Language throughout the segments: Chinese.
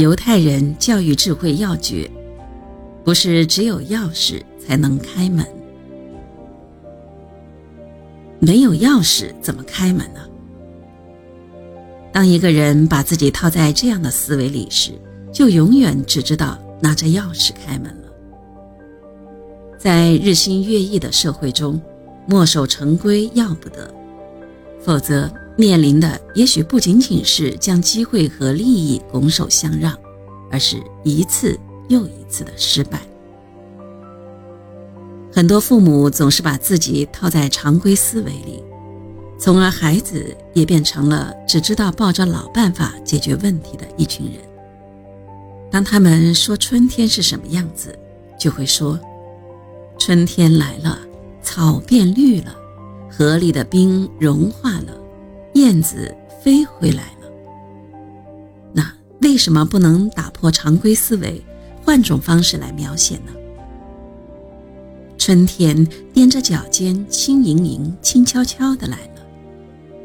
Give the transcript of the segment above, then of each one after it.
犹太人教育智慧要诀，不是只有钥匙才能开门。没有钥匙怎么开门呢？当一个人把自己套在这样的思维里时，就永远只知道拿着钥匙开门了。在日新月异的社会中，墨守成规要不得，否则面临的也许不仅仅是将机会和利益拱手相让，而是一次又一次的失败。很多父母总是把自己套在常规思维里，从而孩子也变成了只知道抱着老办法解决问题的一群人。当他们说春天是什么样子，就会说：“春天来了，草变绿了，河里的冰融化了，燕子飞回来了。”那为什么不能打破常规思维，换种方式来描写呢？春天踮着脚尖，轻盈盈、轻悄悄地来了。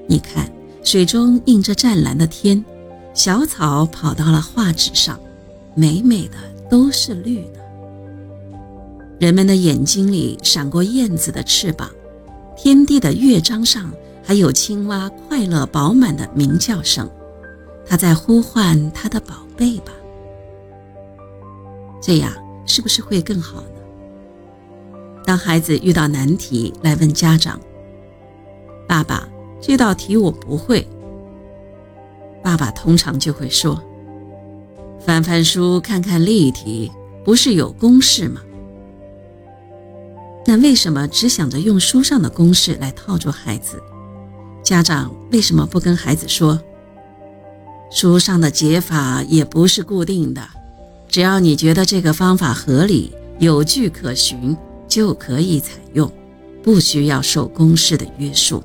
你看，水中映着湛蓝的天，小草跑到了画纸上，美美的都是绿的。人们的眼睛里闪过燕子的翅膀，天地的乐章上还有青蛙快乐饱满的鸣叫声，它在呼唤它的宝贝吧。这样是不是会更好呢？当孩子遇到难题来问家长：“爸爸，这道题我不会。”爸爸通常就会说：“翻翻书，看看例题，不是有公式吗？”那为什么只想着用书上的公式来套住孩子？家长为什么不跟孩子说：“书上的解法也不是固定的，只要你觉得这个方法合理、有据可循。”就可以采用，不需要受公式的约束。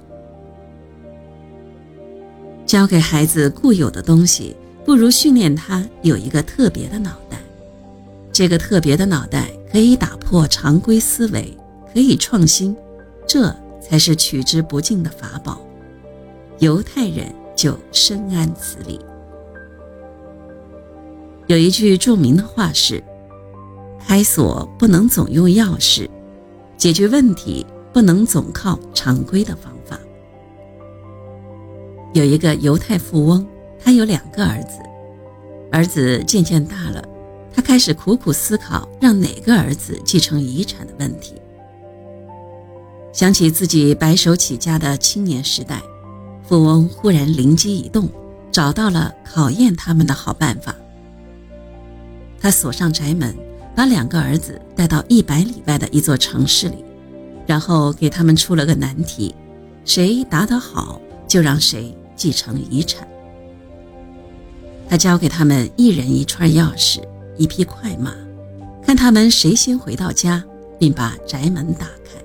教给孩子固有的东西，不如训练他有一个特别的脑袋。这个特别的脑袋可以打破常规思维，可以创新，这才是取之不尽的法宝。犹太人就深谙此理。有一句著名的话是。开锁不能总用钥匙，解决问题不能总靠常规的方法。有一个犹太富翁，他有两个儿子，儿子渐渐大了，他开始苦苦思考让哪个儿子继承遗产的问题。想起自己白手起家的青年时代，富翁忽然灵机一动，找到了考验他们的好办法。他锁上宅门。把两个儿子带到一百里外的一座城市里，然后给他们出了个难题：谁答得好，就让谁继承遗产。他交给他们一人一串钥匙，一匹快马，看他们谁先回到家，并把宅门打开。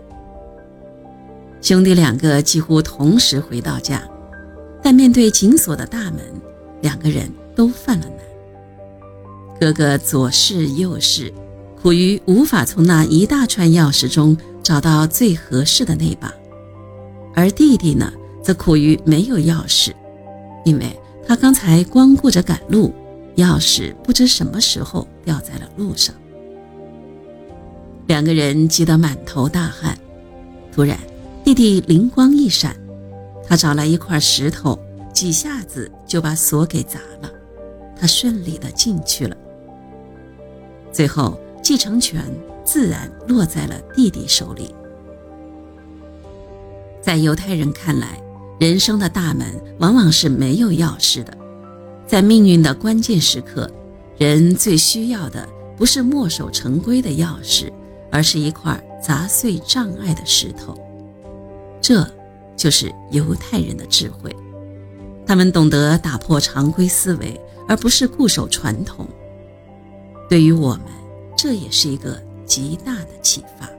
兄弟两个几乎同时回到家，但面对紧锁的大门，两个人都犯了难。哥哥左试右试，苦于无法从那一大串钥匙中找到最合适的那把；而弟弟呢，则苦于没有钥匙，因为他刚才光顾着赶路，钥匙不知什么时候掉在了路上。两个人急得满头大汗。突然，弟弟灵光一闪，他找来一块石头，几下子就把锁给砸了，他顺利的进去了。最后，继承权自然落在了弟弟手里。在犹太人看来，人生的大门往往是没有钥匙的。在命运的关键时刻，人最需要的不是墨守成规的钥匙，而是一块砸碎障碍的石头。这，就是犹太人的智慧。他们懂得打破常规思维，而不是固守传统。对于我们，这也是一个极大的启发。